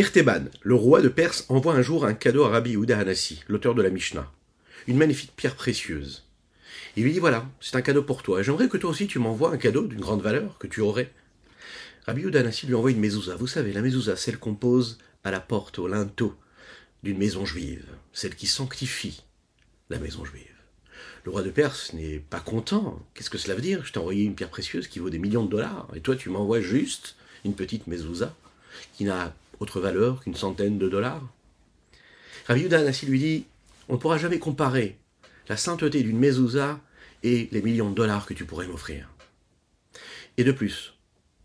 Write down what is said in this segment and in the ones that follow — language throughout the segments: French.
Erteban, le roi de Perse, envoie un jour un cadeau à Rabbi Yehuda Hanassi, l'auteur de la Mishnah. Une magnifique pierre précieuse. Il lui dit voilà, c'est un cadeau pour toi. J'aimerais que toi aussi tu m'envoies un cadeau d'une grande valeur que tu aurais. Rabbi Yehuda Hanassi lui envoie une mezouza. Vous savez, la mezouza, celle qu'on pose à la porte, au linteau d'une maison juive. Celle qui sanctifie la maison juive. Le roi de Perse n'est pas content. Qu'est-ce que cela veut dire? Je t'ai envoyé une pierre précieuse qui vaut des millions de dollars. Et toi, tu m'envoies juste une petite mezouza qui n'a autre valeur qu'une centaine de dollars. Rabbi Yudan Anassi lui dit On ne pourra jamais comparer la sainteté d'une mezouza et les millions de dollars que tu pourrais m'offrir. Et de plus,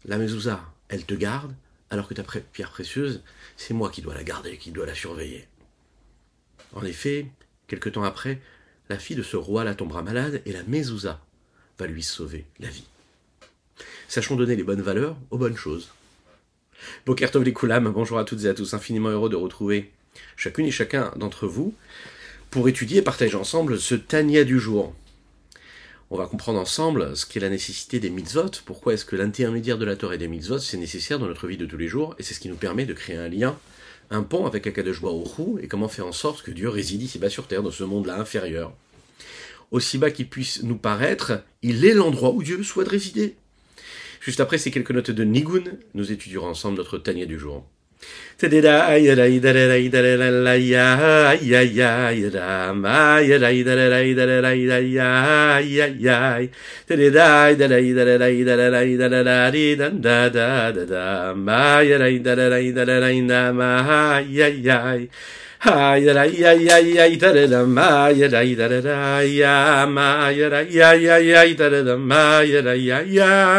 la mezouza, elle te garde, alors que ta pierre précieuse, c'est moi qui dois la garder, qui dois la surveiller. En effet, quelque temps après, la fille de ce roi la tombera malade et la mezouza va lui sauver la vie. Sachons donner les bonnes valeurs aux bonnes choses. Koulam, bonjour à toutes et à tous, infiniment heureux de retrouver chacune et chacun d'entre vous pour étudier et partager ensemble ce Tania du jour. On va comprendre ensemble ce qu'est la nécessité des mitzvot, pourquoi est-ce que l'intermédiaire de la Torah et des mitzvot c'est nécessaire dans notre vie de tous les jours, et c'est ce qui nous permet de créer un lien, un pont avec Akadosh Baruch et comment faire en sorte que Dieu réside ici-bas sur terre, dans ce monde-là inférieur. Aussi bas qu'il puisse nous paraître, il est l'endroit où Dieu souhaite résider. Juste après ces quelques notes de Nigun, nous étudierons ensemble notre Tania du jour.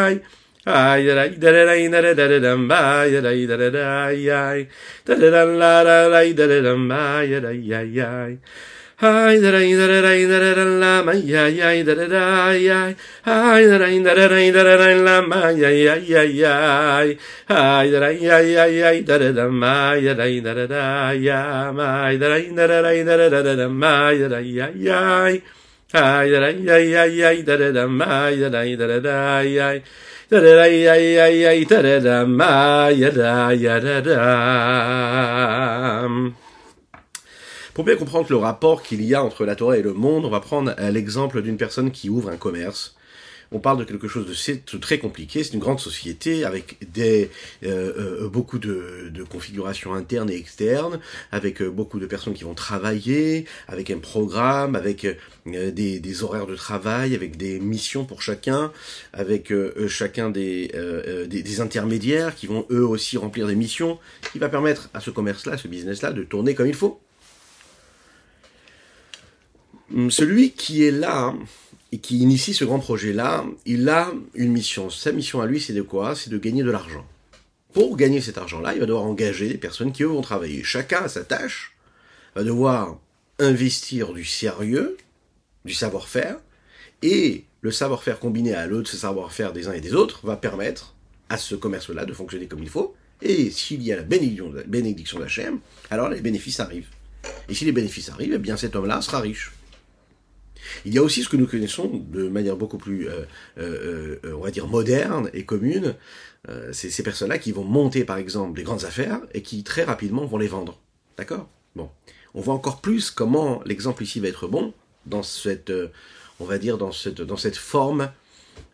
Hi da rain da rain da rain la ma ya ya da da da ya Hi da rain da rain da rain la ma ya ya ya ya Hi da rain ya ya ya da da da ma ya rain da da da ya ma da rain da rain da da da ma ya rain ya ya Hi da rain ya ya ya da da da ma ya rain da da da ya Pour bien comprendre le rapport qu'il y a entre la Torah et le monde, on va prendre l'exemple d'une personne qui ouvre un commerce. On parle de quelque chose de très compliqué. C'est une grande société avec des euh, euh, beaucoup de, de configurations internes et externes, avec euh, beaucoup de personnes qui vont travailler, avec un programme, avec euh, des, horaires de travail, avec des missions pour chacun, avec chacun des, euh, des, intermédiaires qui vont eux aussi remplir des missions, qui va permettre à ce commerce-là, ce business-là, de tourner comme il faut. Celui qui est là et qui initie ce grand projet-là, il a une mission. Sa mission à lui, c'est de quoi? C'est de gagner de l'argent. Pour gagner cet argent-là, il va devoir engager des personnes qui, eux, vont travailler. Chacun à sa tâche, va devoir investir du sérieux, du savoir-faire, et le savoir-faire combiné à l'autre ce savoir-faire des uns et des autres va permettre à ce commerce-là de fonctionner comme il faut, et s'il y a la bénédiction d'Hachem, alors les bénéfices arrivent. Et si les bénéfices arrivent, eh bien cet homme-là sera riche. Il y a aussi ce que nous connaissons de manière beaucoup plus, euh, euh, on va dire, moderne et commune. Euh, c'est ces personnes-là qui vont monter, par exemple, des grandes affaires et qui très rapidement vont les vendre. D'accord? Bon. On voit encore plus comment l'exemple ici va être bon dans cette, on va dire, dans cette, dans cette forme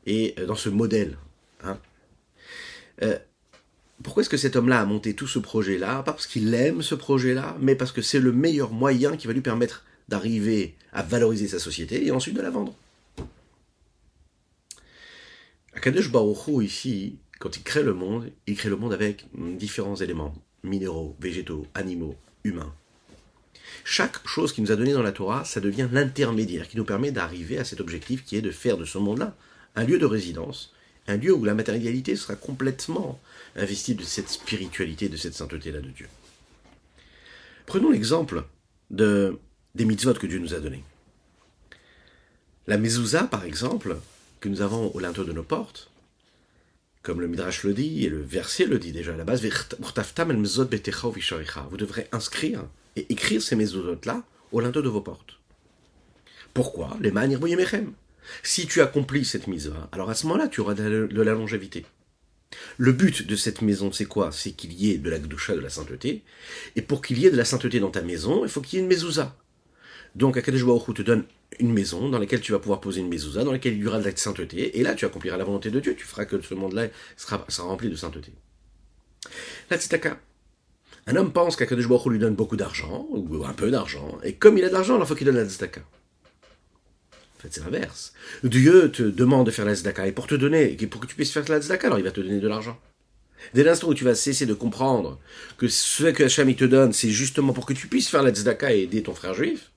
et dans ce modèle. Hein pourquoi est-ce que cet homme-là a monté tout ce projet-là? Pas parce qu'il aime ce projet-là, mais parce que c'est le meilleur moyen qui va lui permettre d'arriver à valoriser sa société et ensuite de la vendre. Akadosh Baruch ici, quand il crée le monde, il crée le monde avec différents éléments, minéraux, végétaux, animaux, humains. Chaque chose qu'il nous a donnée dans la Torah, ça devient l'intermédiaire qui nous permet d'arriver à cet objectif qui est de faire de ce monde-là un lieu de résidence, un lieu où la matérialité sera complètement investie de cette spiritualité, de cette sainteté-là de Dieu. Prenons l'exemple de des mitzvot que Dieu nous a donnés. La mezouza, par exemple, que nous avons au linteau de nos portes, comme le Midrash le dit, et le verset le dit déjà à la base, vous devrez inscrire et écrire ces mezuzot-là au linteau de vos portes. Pourquoi? Les Si tu accomplis cette mise alors à ce moment-là, tu auras de la longévité. Le but de cette maison, c'est quoi? C'est qu'il y ait de la gdoucha, de la sainteté. Et pour qu'il y ait de la sainteté dans ta maison, il faut qu'il y ait une mezouza. Donc Akadosh Baruch te donne une maison dans laquelle tu vas pouvoir poser une mezouza, dans laquelle il y aura de la sainteté, et là tu accompliras la volonté de Dieu, tu feras que ce monde-là sera, rempli de sainteté. La tzitaka. Un homme pense qu'Akadosh Baruch lui donne beaucoup d'argent, ou un peu d'argent, et comme il a de l'argent, alors faut qu'il donne la tzitaka. En fait, c'est l'inverse. Dieu te demande de faire la tzedaka, et pour te donner, et pour que tu puisses faire la tzedaka, alors il va te donner de l'argent. Dès l'instant où tu vas cesser de comprendre que ce que Hacham te donne, c'est justement pour que tu puisses faire la tzedaka et aider ton frère juif,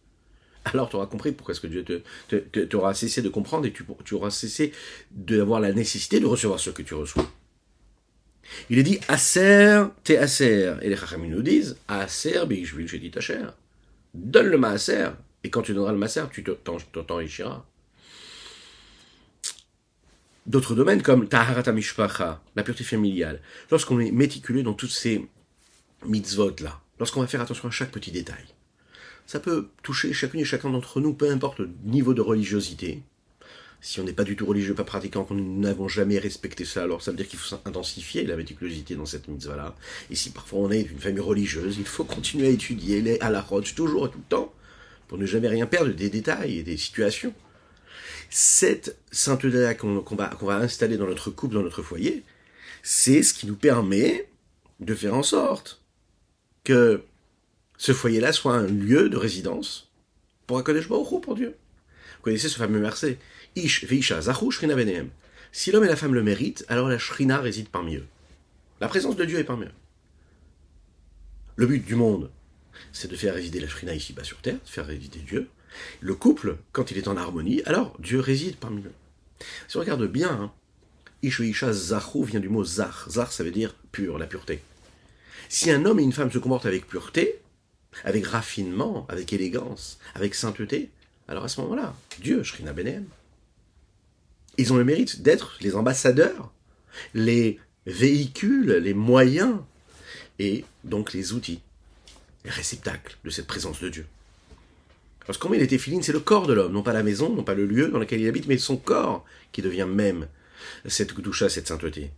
alors tu auras compris pourquoi est-ce que Dieu te, te, cessé de comprendre et tu, tu auras cessé d'avoir la nécessité de recevoir ce que tu reçois. Il est dit Aser, t'es Aser. Et les Chachamim nous disent Aser, j'ai dit ta chère. Donne le Maaser. Et quand tu donneras le Maaser, tu t'enrichiras. D'autres domaines comme Taharata Mishpacha, la pureté familiale. Lorsqu'on est méticuleux dans toutes ces mitzvot-là, lorsqu'on va faire attention à chaque petit détail, ça peut toucher chacune et chacun d'entre nous, peu importe le niveau de religiosité. Si on n'est pas du tout religieux, pas pratiquant, qu'on n'avons jamais respecté ça, alors ça veut dire qu'il faut intensifier la méticulosité dans cette mitzvah-là. Et si parfois on est une famille religieuse, il faut continuer à étudier les à la roche toujours et tout le temps, pour ne jamais rien perdre des détails et des situations. Cette sainteté qu'on va, qu'on va installer dans notre couple, dans notre foyer, c'est ce qui nous permet de faire en sorte que ce foyer-là soit un lieu de résidence pour Akadosh Baruch pour Dieu. Vous connaissez ce fameux verset Ish veisha zachu shrina. Si l'homme et la femme le méritent, alors la shrina réside parmi eux. La présence de Dieu est parmi eux. Le but du monde, c'est de faire résider la shrina ici-bas sur terre, de faire résider Dieu. Le couple, quand il est en harmonie, alors Dieu réside parmi eux. Si on regarde bien, hein, Ish veisha zachu vient du mot zach. Zach, ça veut dire pur, la pureté. Si un homme et une femme se comportent avec pureté, avec raffinement, avec élégance, avec sainteté, alors à ce moment-là, Dieu, Shrina Benem, ils ont le mérite d'être les ambassadeurs, les véhicules, les moyens, et donc les outils, les réceptacles de cette présence de Dieu. Parce qu'on met les téphilines, c'est le corps de l'homme, non pas la maison, non pas le lieu dans lequel il habite, mais son corps qui devient même cette doucha, cette sainteté.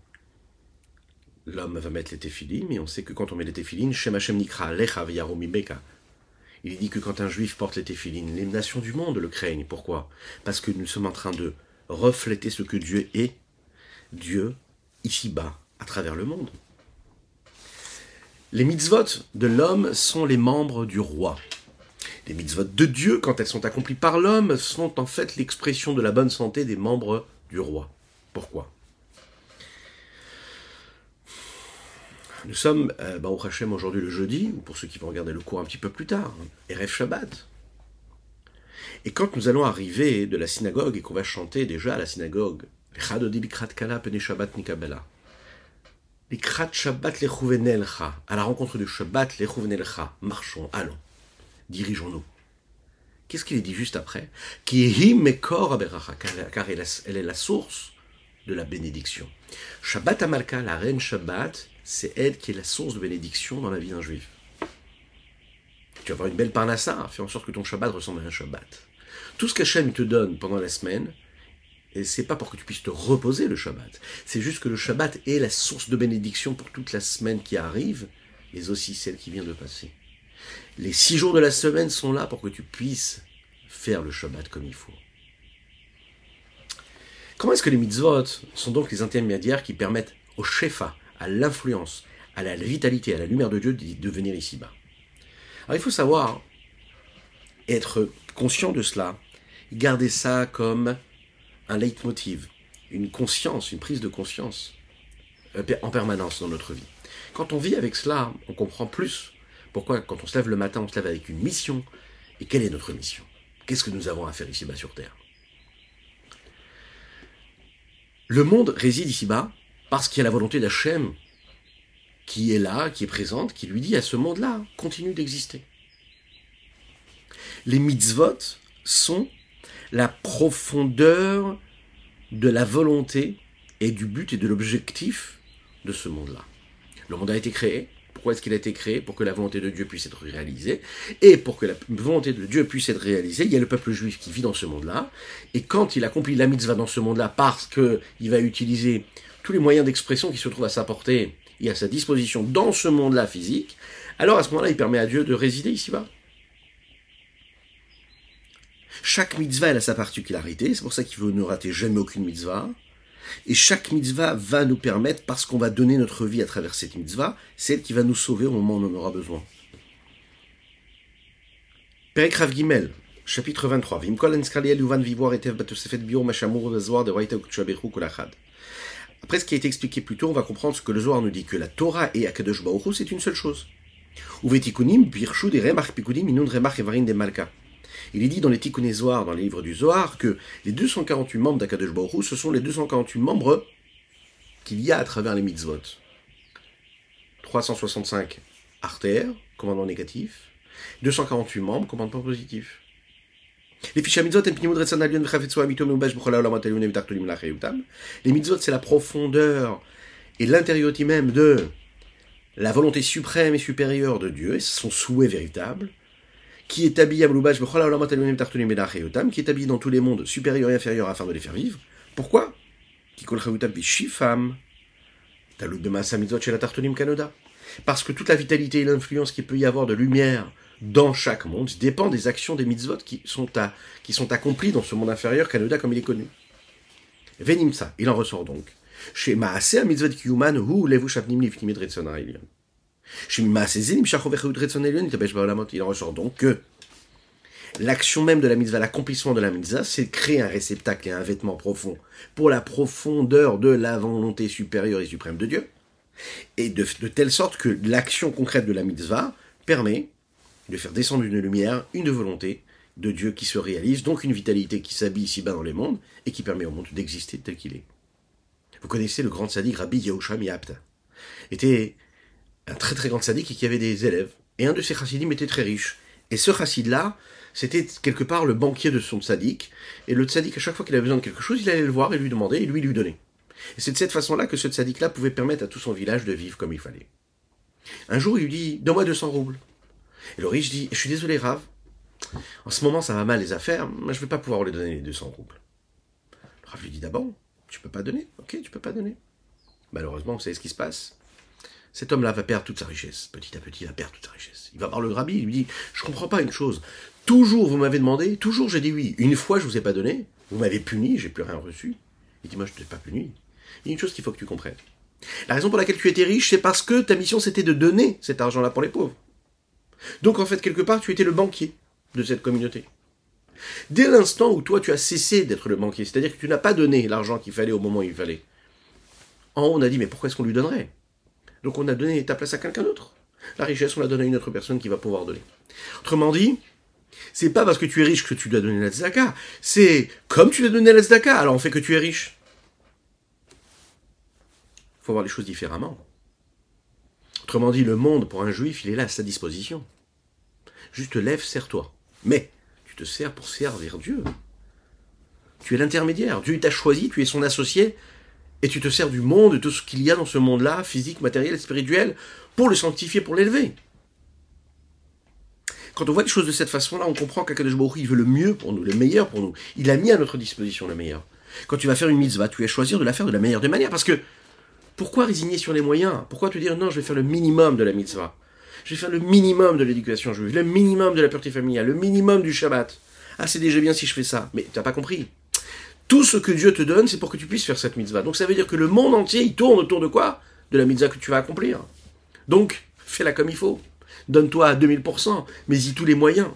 L'homme va mettre les téphilines, mais on sait que quand on met les téphilines, Shem Hashem Nikra Lecha Beka. Il dit que quand un juif porte les téphilines, les nations du monde le craignent. Pourquoi? Parce que nous sommes en train de refléter ce que Dieu est, Dieu, ici-bas, à travers le monde. Les mitzvot de l'homme sont les membres du roi. Les mitzvot de Dieu, quand elles sont accomplies par l'homme, sont en fait l'expression de la bonne santé des membres du roi. Pourquoi? Nous sommes, euh, Baruch Hashem, aujourd'hui le jeudi, ou pour ceux qui vont regarder le cours un petit peu plus tard, Erev Shabbat. Et quand nous allons arriver de la synagogue et qu'on va chanter déjà à la synagogue, à la rencontre du Shabbat marchons, allons, dirigeons-nous. Qu'est-ce qu'il dit juste après? Car elle est la source de la bénédiction. Shabbat Amalka, la reine Shabbat, c'est elle qui est la source de bénédiction dans la vie d'un juif. Tu vas avoir une belle parnassa, fais en sorte que ton Shabbat ressemble à un Shabbat. Tout ce qu'Hachem te donne pendant la semaine, et c'est pas pour que tu puisses te reposer le Shabbat, c'est juste que le Shabbat est la source de bénédiction pour toute la semaine qui arrive, mais aussi celle qui vient de passer. Les six jours de la semaine sont là pour que tu puisses faire le Shabbat comme il faut. Comment est-ce que les mitzvot sont donc les intermédiaires qui permettent au shefa, à l'influence, à la vitalité, à la lumière de Dieu de venir ici-bas. Alors il faut savoir être conscient de cela, garder ça comme un leitmotiv, une conscience, une prise de conscience euh, en permanence dans notre vie. Quand on vit avec cela, on comprend plus pourquoi quand on se lève le matin, on se lève avec une mission. Et quelle est notre mission? Qu'est-ce que nous avons à faire ici-bas sur Terre? Le monde réside ici-bas parce qu'il y a la volonté d'Hachem qui est là, qui est présente, qui lui dit à ce monde-là, continue d'exister. Les mitzvot sont la profondeur de la volonté et du but et de l'objectif de ce monde-là. Le monde a été créé. Pourquoi est-ce qu'il a été créé? Pour que la volonté de Dieu puisse être réalisée. Et pour que la volonté de Dieu puisse être réalisée, il y a le peuple juif qui vit dans ce monde-là. Et quand il accomplit la mitzvah dans ce monde-là, parce qu'il va utiliser tous les moyens d'expression qui se trouvent à sa portée et à sa disposition dans ce monde-là physique, alors à ce moment-là, il permet à Dieu de résider ici-bas. Chaque mitzvah elle a sa particularité, c'est pour ça qu'il veut ne rater jamais aucune mitzvah. Et chaque mitzvah va nous permettre, parce qu'on va donner notre vie à travers cette mitzvah, celle qui va nous sauver au moment où on en aura besoin. Perek Rav Gimel, chapitre 23. Après ce qui a été expliqué plus tôt, on va comprendre ce que le Zohar nous dit, que la Torah et Akadosh Baruch c'est une seule chose. Il est dit dans les Tikkuné Zohar, dans les livres du Zohar, que les 248 membres d'Akadosh Baruch ce sont les 248 membres qu'il y a à travers les mitzvot. 365 artères, commandement négatif, 248 membres, commandement positif. Les les mitzvot, c'est la profondeur et l'intériorité même de la volonté suprême et supérieure de Dieu, et son souhait véritable, qui est habillé à qui est habillé dans tous les mondes supérieurs et inférieurs afin de les faire vivre. Pourquoi? Parce que toute la vitalité et l'influence qu'il peut y avoir de lumière dans chaque monde dépend des actions des mitzvot qui sont, à, qui sont accomplies dans ce monde inférieur, Kanoda comme il est connu. Venimsa, il en ressort donc. Chez mitzvot hu levu shapnim lifnimid retzona il en ressort donc que l'action même de la mitzvah, l'accomplissement de la mitzvah, c'est créer un réceptacle et un vêtement profond pour la profondeur de la volonté supérieure et suprême de Dieu. Et de, telle sorte que l'action concrète de la mitzvah permet de faire descendre une lumière, une volonté de Dieu qui se réalise, donc une vitalité qui s'habille ici-bas dans les mondes et qui permet au monde d'exister tel qu'il est. Vous connaissez le grand sadique Rabbi Yahusha Miapta. Était un très très grand sadique et qui avait des élèves. Et un de ces chassidim était très riche. Et ce chassid-là, c'était quelque part le banquier de son sadique. Et le sadique, à chaque fois qu'il avait besoin de quelque chose, il allait le voir et lui demander, et lui lui donnait. Et c'est de cette façon-là que ce sadique-là pouvait permettre à tout son village de vivre comme il fallait. Un jour, il lui dit, donne-moi 200 roubles. Et le riche dit, je suis désolé, Rav, en ce moment ça va mal les affaires, mais je ne vais pas pouvoir lui donner les 200 roubles. Le Rav lui dit d'abord, tu peux pas donner, ok, tu peux pas donner. Malheureusement, vous savez ce qui se passe cet homme-là va perdre toute sa richesse. Petit à petit, il va perdre toute sa richesse. Il va voir le rabbi, il lui dit, je comprends pas une chose. Toujours vous m'avez demandé, toujours j'ai dit oui. Une fois je vous ai pas donné, vous m'avez puni, j'ai plus rien reçu. Il dit, moi je ne t'ai pas puni. Il y a une chose qu'il faut que tu comprennes. La raison pour laquelle tu étais riche, c'est parce que ta mission c'était de donner cet argent-là pour les pauvres. Donc en fait, quelque part, tu étais le banquier de cette communauté. Dès l'instant où toi tu as cessé d'être le banquier, c'est-à-dire que tu n'as pas donné l'argent qu'il fallait au moment où il fallait, en haut on a dit mais pourquoi est-ce qu'on lui donnerait? Donc on a donné ta place à quelqu'un d'autre. La richesse, on la donne à une autre personne qui va pouvoir donner. Autrement dit, c'est pas parce que tu es riche que tu dois donner la. C'est comme tu dois donné la tzedaka, alors on fait que tu es riche. Il faut voir les choses différemment. Autrement dit, le monde, pour un juif, il est là à sa disposition. Juste lève, serre-toi. Mais tu te sers pour servir Dieu. Tu es l'intermédiaire. Dieu t'a choisi, tu es son associé et tu te sers du monde, de tout ce qu'il y a dans ce monde-là, physique, matériel, spirituel, pour le sanctifier, pour l'élever. Quand on voit les choses de cette façon-là, on comprend qu'Akadosh il veut le mieux pour nous, le meilleur pour nous. Il a mis à notre disposition le meilleur. Quand tu vas faire une mitzvah, tu vas choisir de la faire de la meilleure des manières. Parce que, pourquoi résigner sur les moyens? Pourquoi te dire non, je vais faire le minimum de la mitzvah? Je vais faire le minimum de l'éducation juive, le minimum de la pureté familiale, le minimum du Shabbat. Ah, c'est déjà bien si je fais ça. Mais tu n'as pas compris. Tout ce que Dieu te donne, c'est pour que tu puisses faire cette mitzvah. Donc ça veut dire que le monde entier, il tourne autour de quoi? De la mitzvah que tu vas accomplir. Donc, fais-la comme il faut. Donne-toi à 2000%, mais y tous les moyens.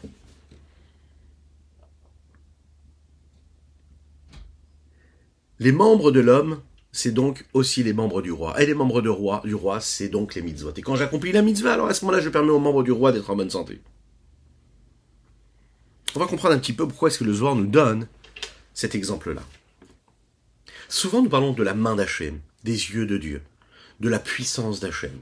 Les membres de l'homme, c'est donc aussi les membres du roi. Et les membres de roi, du roi, c'est donc les mitzvot. Et quand j'accomplis la mitzvah, alors à ce moment-là, je permets aux membres du roi d'être en bonne santé. On va comprendre un petit peu pourquoi est-ce que le Zohar nous donne cet exemple-là. Souvent, nous parlons de la main d'Hachem, des yeux de Dieu, de la puissance d'Hachem.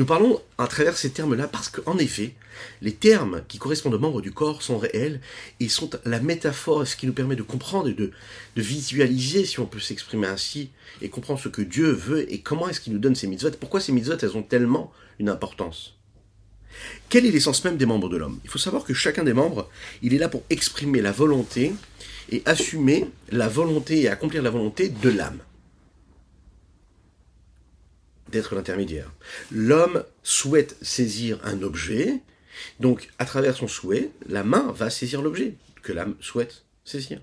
Nous parlons à travers ces termes-là parce qu'en effet, les termes qui correspondent aux membres du corps sont réels et sont la métaphore, ce qui nous permet de comprendre et de, de visualiser, si on peut s'exprimer ainsi, et comprendre ce que Dieu veut et comment est-ce qu'il nous donne ces mitzvot, pourquoi ces mitzvot, elles ont tellement une importance? Quelle est l'essence même des membres de l'homme? Il faut savoir que chacun des membres, il est là pour exprimer la volonté et assumer la volonté et accomplir la volonté de l'âme. D'être l'intermédiaire. L'homme souhaite saisir un objet, donc à travers son souhait, la main va saisir l'objet que l'âme souhaite saisir.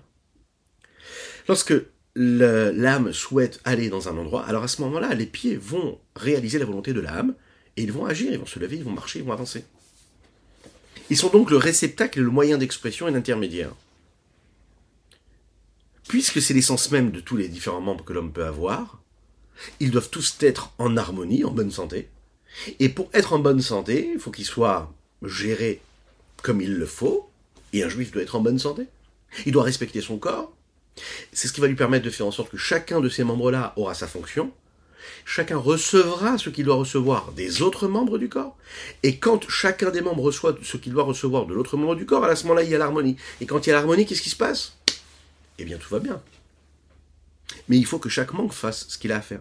Lorsque l'âme souhaite aller dans un endroit, alors à ce moment-là, les pieds vont réaliser la volonté de l'âme, et ils vont agir, ils vont se lever, ils vont marcher, ils vont avancer. Ils sont donc le réceptacle, le moyen d'expression et l'intermédiaire. Puisque c'est l'essence même de tous les différents membres que l'homme peut avoir, ils doivent tous être en harmonie, en bonne santé. Et pour être en bonne santé, il faut qu'ils soient gérés comme il le faut, et un juif doit être en bonne santé. Il doit respecter son corps. C'est ce qui va lui permettre de faire en sorte que chacun de ces membres-là aura sa fonction. Chacun recevra ce qu'il doit recevoir des autres membres du corps. Et quand chacun des membres reçoit ce qu'il doit recevoir de l'autre membre du corps, à ce moment-là, il y a l'harmonie. Et quand il y a l'harmonie, qu'est-ce qui se passe? Eh bien, tout va bien. Mais il faut que chaque membre fasse ce qu'il a à faire.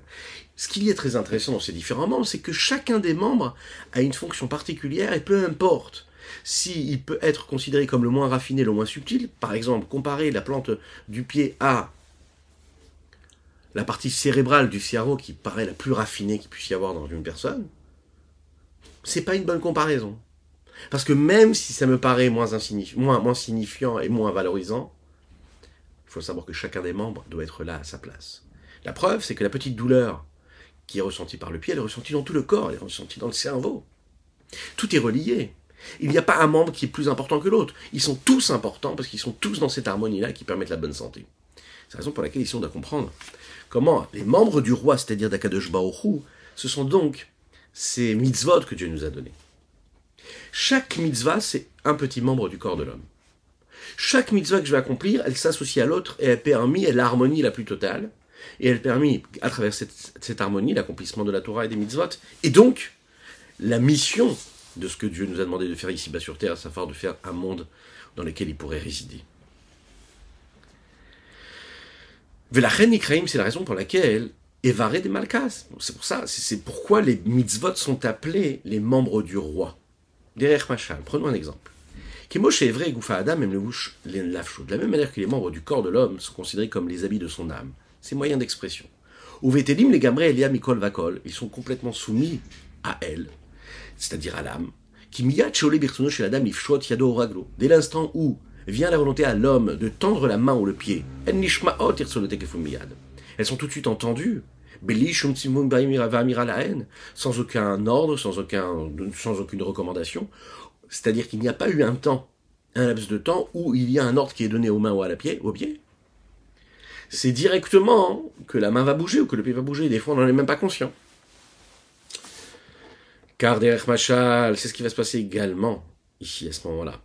Ce qui est très intéressant dans ces différents membres, c'est que chacun des membres a une fonction particulière et peu importe s'il peut être considéré comme le moins raffiné, le moins subtil, par exemple, comparer la plante du pied à la partie cérébrale du cerveau qui paraît la plus raffinée qu'il puisse y avoir dans une personne, c'est pas une bonne comparaison. Parce que même si ça me paraît moins, moins, moins signifiant et moins valorisant, faut savoir que chacun des membres doit être là à sa place. La preuve, c'est que la petite douleur qui est ressentie par le pied, elle est ressentie dans tout le corps, elle est ressentie dans le cerveau. Tout est relié. Il n'y a pas un membre qui est plus important que l'autre. Ils sont tous importants parce qu'ils sont tous dans cette harmonie-là qui permet la bonne santé. C'est la raison pour laquelle ils sont doit comprendre comment les membres du roi, c'est-à-dire d'Akadosh Baruch ce sont donc ces mitzvot que Dieu nous a donnés. Chaque mitzvah, c'est un petit membre du corps de l'homme. Chaque mitzvah que je vais accomplir, elle s'associe à l'autre et elle permet l'harmonie la plus totale. Et elle permet, à travers cette, harmonie, l'accomplissement de la Torah et des mitzvot. Et donc, la mission de ce que Dieu nous a demandé de faire ici-bas sur terre, à savoir de faire un monde dans lequel il pourrait résider. Velachen Ikraim, c'est la raison pour laquelle Evaré des Malkas. C'est pour ça, c'est pourquoi les mitzvot sont appelés les membres du roi. Derech Machal, prenons un exemple. Kimoshe Evre Goufa Adam même le De la même manière que les membres du corps de l'homme sont considérés comme les habits de son âme, ses moyens d'expression. Ou Vetelim les Gamre Elia Mikol Vakol, ils sont complètement soumis à elle, c'est-à-dire à l'âme, qui chez la dame yado raglo. Dès l'instant où vient la volonté à l'homme de tendre la main ou le pied, elles sont tout de suite entendues, sans aucun ordre, sans, aucun, sans aucune recommandation. C'est-à-dire qu'il n'y a pas eu un temps, un laps de temps où il y a un ordre qui est donné aux mains ou à la pied, au pied. C'est directement que la main va bouger ou que le pied va bouger. Des fois, on n'en est même pas conscient. Car derrière Machal, c'est ce qui va se passer également ici à ce moment-là.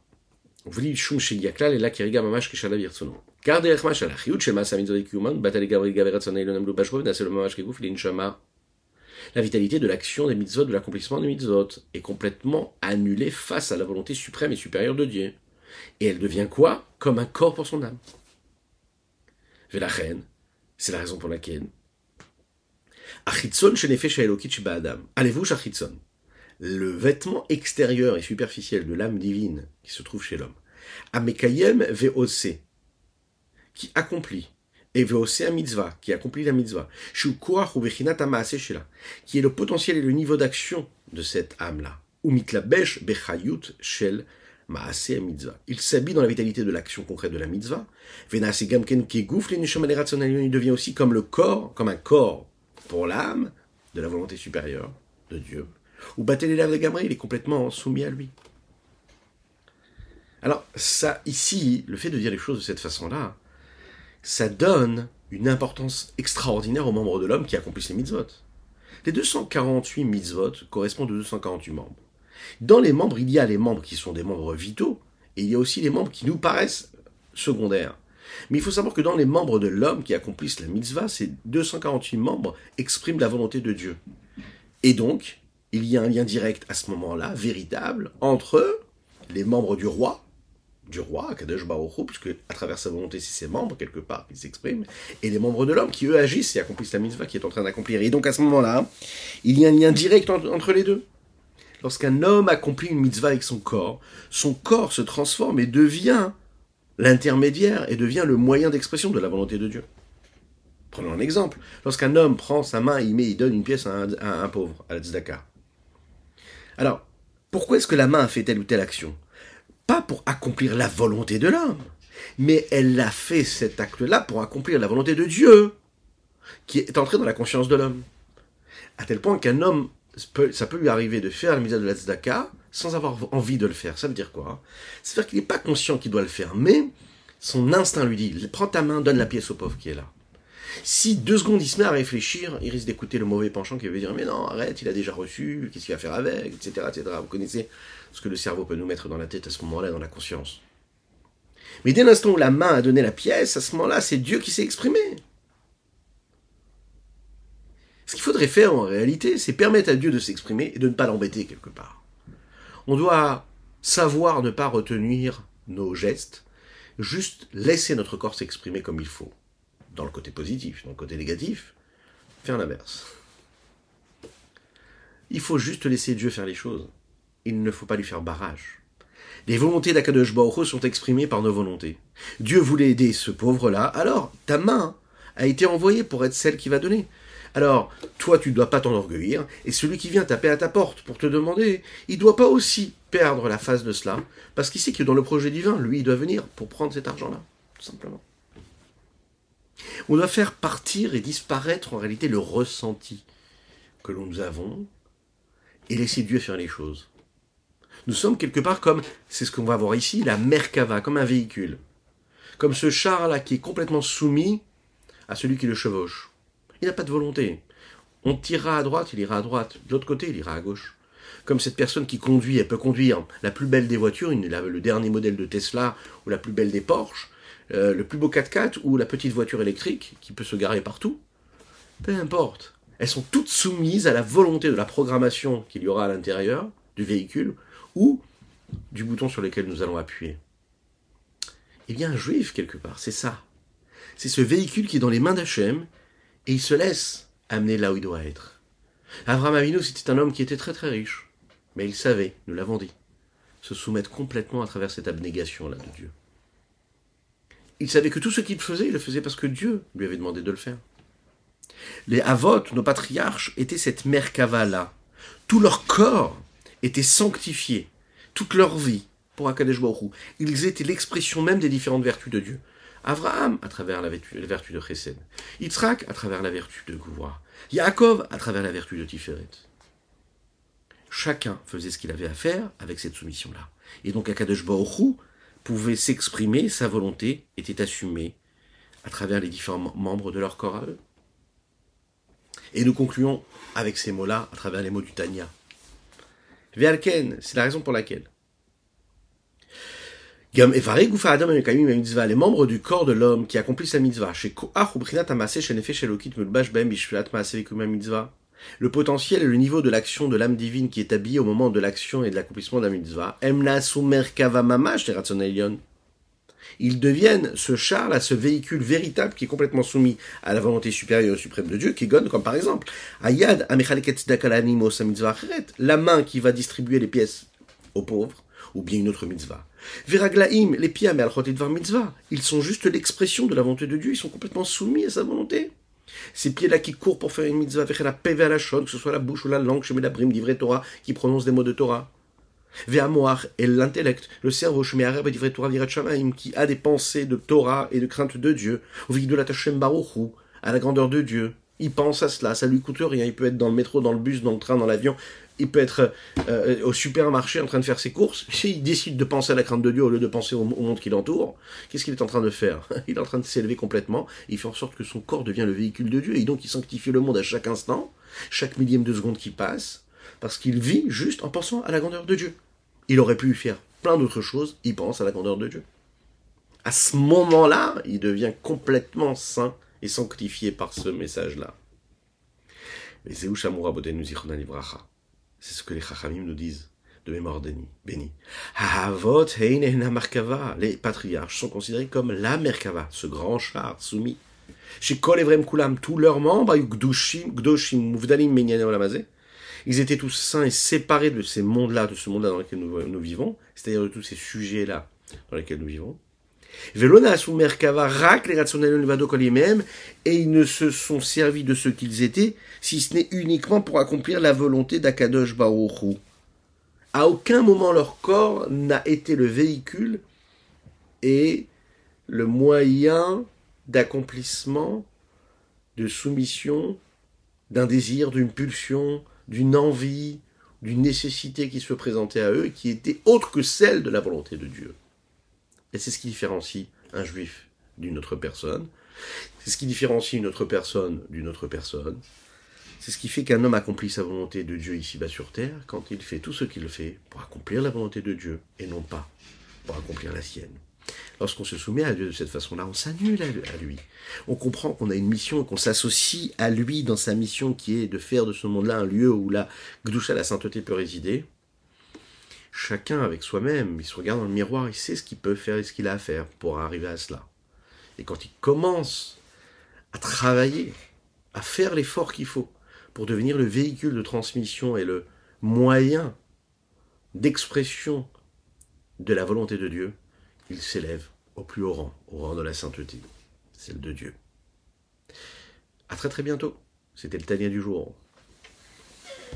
On vous dit Shum Yaklal et là qui regarde Mamash Kishalav Yirtsono. Car derrière Machal, Achiyut Shema Samizodek Kuman, Batale Gavri Gaveratzana Ilonam Lubashro, Nasel Mamash Kegouf, Linshama. La vitalité de l'action des mitzvot, de l'accomplissement des mitzvot, est complètement annulée face à la volonté suprême et supérieure de Dieu. Et elle devient quoi? Comme un corps pour son âme. reine, c'est la raison pour laquelle. Achitson. Allez-vous, Achitson? Le vêtement extérieur et superficiel de l'âme divine qui se trouve chez l'homme. Amekayem ve'ose, qui accomplit, et ve'ose a mitzvah, qui accomplit la mitzvah. qui est le potentiel et le niveau d'action de cette âme-là. Shel. Il s'habille dans la vitalité de l'action concrète de la mitzvah. Il devient aussi comme le corps, comme un corps pour l'âme de la volonté supérieure de Dieu ou battait les lèvres de Gabriel, il est complètement soumis à lui. Alors, ça, ici, le fait de dire les choses de cette façon-là, ça donne une importance extraordinaire aux membres de l'homme qui accomplissent les mitzvot. Les 248 mitzvot correspondent aux 248 membres. Dans les membres, il y a les membres qui sont des membres vitaux, et il y a aussi les membres qui nous paraissent secondaires. Mais il faut savoir que dans les membres de l'homme qui accomplissent la mitzvah, ces 248 membres expriment la volonté de Dieu. Et donc, il y a un lien direct à ce moment-là, véritable, entre les membres du roi, du roi, Kadesh Baruch puisque à travers sa volonté, c'est ses membres, quelque part, qui s'expriment, et les membres de l'homme qui, eux, agissent et accomplissent la mitzvah qui est en train d'accomplir. Et donc, à ce moment-là, il y a un lien direct entre les deux. Lorsqu'un homme accomplit une mitzvah avec son corps, son corps se transforme et devient l'intermédiaire et devient le moyen d'expression de la volonté de Dieu. Prenons un exemple. Lorsqu'un homme prend sa main, il met, il donne une pièce à un, pauvre, à la tzedaka. Alors, pourquoi est-ce que la main a fait telle ou telle action? Pour accomplir la volonté de l'homme, mais elle a fait cet acte-là pour accomplir la volonté de Dieu, qui est entré dans la conscience de l'homme. À tel point qu'un homme, ça peut lui arriver de faire la mise de la tzedaka sans avoir envie de le faire. Ça veut dire quoi Ça veut dire qu'il n'est pas conscient qu'il doit le faire, mais son instinct lui dit, prends ta main, donne la pièce au pauvre qui est là. Si deux secondes il se met à réfléchir, il risque d'écouter le mauvais penchant qui veut dire mais non, arrête, il a déjà reçu, qu'est-ce qu'il va faire avec, etc., etc. Vous connaissez ce que le cerveau peut nous mettre dans la tête à ce moment-là, dans la conscience. Mais dès l'instant où la main a donné la pièce, à ce moment-là, c'est Dieu qui s'est exprimé. Ce qu'il faudrait faire en réalité, c'est permettre à Dieu de s'exprimer et de ne pas l'embêter quelque part. On doit savoir ne pas retenir nos gestes, juste laisser notre corps s'exprimer comme il faut. Dans le côté positif, dans le côté négatif, faire l'inverse. Il faut juste laisser Dieu faire les choses. Il ne faut pas lui faire barrage. Les volontés d'Akadosh Baruch sont exprimées par nos volontés. Dieu voulait aider ce pauvre-là, alors ta main a été envoyée pour être celle qui va donner. Alors, toi, tu ne dois pas t'enorgueillir, et celui qui vient taper à ta porte pour te demander, il ne doit pas aussi perdre la face de cela, parce qu'il sait que dans le projet divin, lui, il doit venir pour prendre cet argent-là, tout simplement. On doit faire partir et disparaître en réalité le ressenti que nous avons, et laisser Dieu faire les choses. Nous sommes quelque part comme, c'est ce qu'on va voir ici, la Merkava, comme un véhicule. Comme ce char-là qui est complètement soumis à celui qui le chevauche. Il n'a pas de volonté. On tirera à droite, il ira à droite. De l'autre côté, il ira à gauche. Comme cette personne qui conduit, elle peut conduire la plus belle des voitures, le dernier modèle de Tesla, ou la plus belle des Porsche, euh, le plus beau 4x4, ou la petite voiture électrique qui peut se garer partout. Peu importe. Elles sont toutes soumises à la volonté de la programmation qu'il y aura à l'intérieur du véhicule, ou du bouton sur lequel nous allons appuyer. Eh bien, un juif, quelque part, c'est ça. C'est ce véhicule qui est dans les mains d'Hachem, et il se laisse amener là où il doit être. Abraham Avinu, c'était un homme qui était très très riche, mais il savait, nous l'avons dit, se soumettre complètement à travers cette abnégation-là de Dieu. Il savait que tout ce qu'il faisait, il le faisait parce que Dieu lui avait demandé de le faire. Les Avot, nos patriarches, étaient cette Merkava-là. Tout leur corps était sanctifié, toute leur vie, pour Akadesh Baruch Ils étaient l'expression même des différentes vertus de Dieu. Abraham à travers la vertu, de Chesed, Yitzhak à travers la vertu de Gouvoir, Yaakov à travers la vertu de Tiferet. Chacun faisait ce qu'il avait à faire avec cette soumission-là. Et donc Akadosh Baruch pouvait s'exprimer, sa volonté était assumée à travers les différents membres de leur corps à eux. Et nous concluons avec ces mots-là à travers les mots du Tanya. Ve'alken, c'est la raison pour laquelle les membres du corps de l'homme qui accomplissent la mitzvah, le potentiel et le niveau de l'action de l'âme divine qui est habillée au moment de l'action et de l'accomplissement la mitzvah, ils deviennent ce char là, ce véhicule véritable qui est complètement soumis à la volonté supérieure et suprême de Dieu, qui gonne comme par exemple, Ayad la main qui va distribuer les pièces aux pauvres, ou bien une autre mitzvah. Viraglaim, les pieds mitzvah, ils sont juste l'expression de la volonté de Dieu, ils sont complètement soumis à sa volonté. Ces pieds-là qui courent pour faire une mitzvah, la la que ce soit la bouche ou la langue, chez la brime d'ivret Torah, qui prononce des mots de Torah. Ve'amoar et l'intellect, le cerveau, Arab d'ivret Torah qui a des pensées de Torah et de crainte de Dieu. La Tachem Baruchu, à la grandeur de Dieu. Il pense à cela, ça lui coûte rien. Il peut être dans le métro, dans le bus, dans le train, dans l'avion il peut être euh, au supermarché en train de faire ses courses. S'il décide de penser à la crainte de Dieu au lieu de penser au, monde qui l'entoure, qu'est-ce qu'il est en train de faire? Il est en train de s'élever complètement. Il fait en sorte que son corps devient le véhicule de Dieu et donc il sanctifie le monde à chaque instant, chaque millième de seconde qui passe, parce qu'il vit juste en pensant à la grandeur de Dieu. Il aurait pu faire plein d'autres choses, il pense à la grandeur de Dieu. À ce moment-là, il devient complètement saint et sanctifié par ce message-là. C'est ce que les Chachamim nous disent de mémoire béni. Les patriarches sont considérés comme la Merkava, ce grand char soumis. Chez Kol Evrem Kulam, tous leurs membres, ils étaient tous saints et séparés de ces mondes-là, de ce monde-là dans lequel nous, vivons, c'est-à-dire de tous ces sujets-là dans lesquels nous vivons. Et ils ne se sont servis de ce qu'ils étaient, si ce n'est uniquement pour accomplir la volonté d'Akadosh Baruch À aucun moment leur corps n'a été le véhicule et le moyen d'accomplissement, de soumission, d'un désir, d'une pulsion, d'une envie, d'une nécessité qui se présentait à eux qui était autre que celle de la volonté de Dieu. Et c'est ce qui différencie un juif d'une autre personne. C'est ce qui différencie une autre personne d'une autre personne. C'est ce qui fait qu'un homme accomplit sa volonté de Dieu ici-bas sur terre quand il fait tout ce qu'il fait pour accomplir la volonté de Dieu et non pas pour accomplir la sienne. Lorsqu'on se soumet à Dieu de cette façon-là, on s'annule à lui. On comprend qu'on a une mission, qu'on s'associe à lui dans sa mission qui est de faire de ce monde-là un lieu où la Gdusha, la sainteté, peut résider chacun avec soi-même, il se regarde dans le miroir, il sait ce qu'il peut faire et ce qu'il a à faire pour arriver à cela. Et quand il commence à travailler, à faire l'effort qu'il faut pour devenir le véhicule de transmission et le moyen d'expression de la volonté de Dieu, il s'élève au plus haut rang, au rang de la sainteté, celle de Dieu. À très très bientôt. C'était le Tania du jour.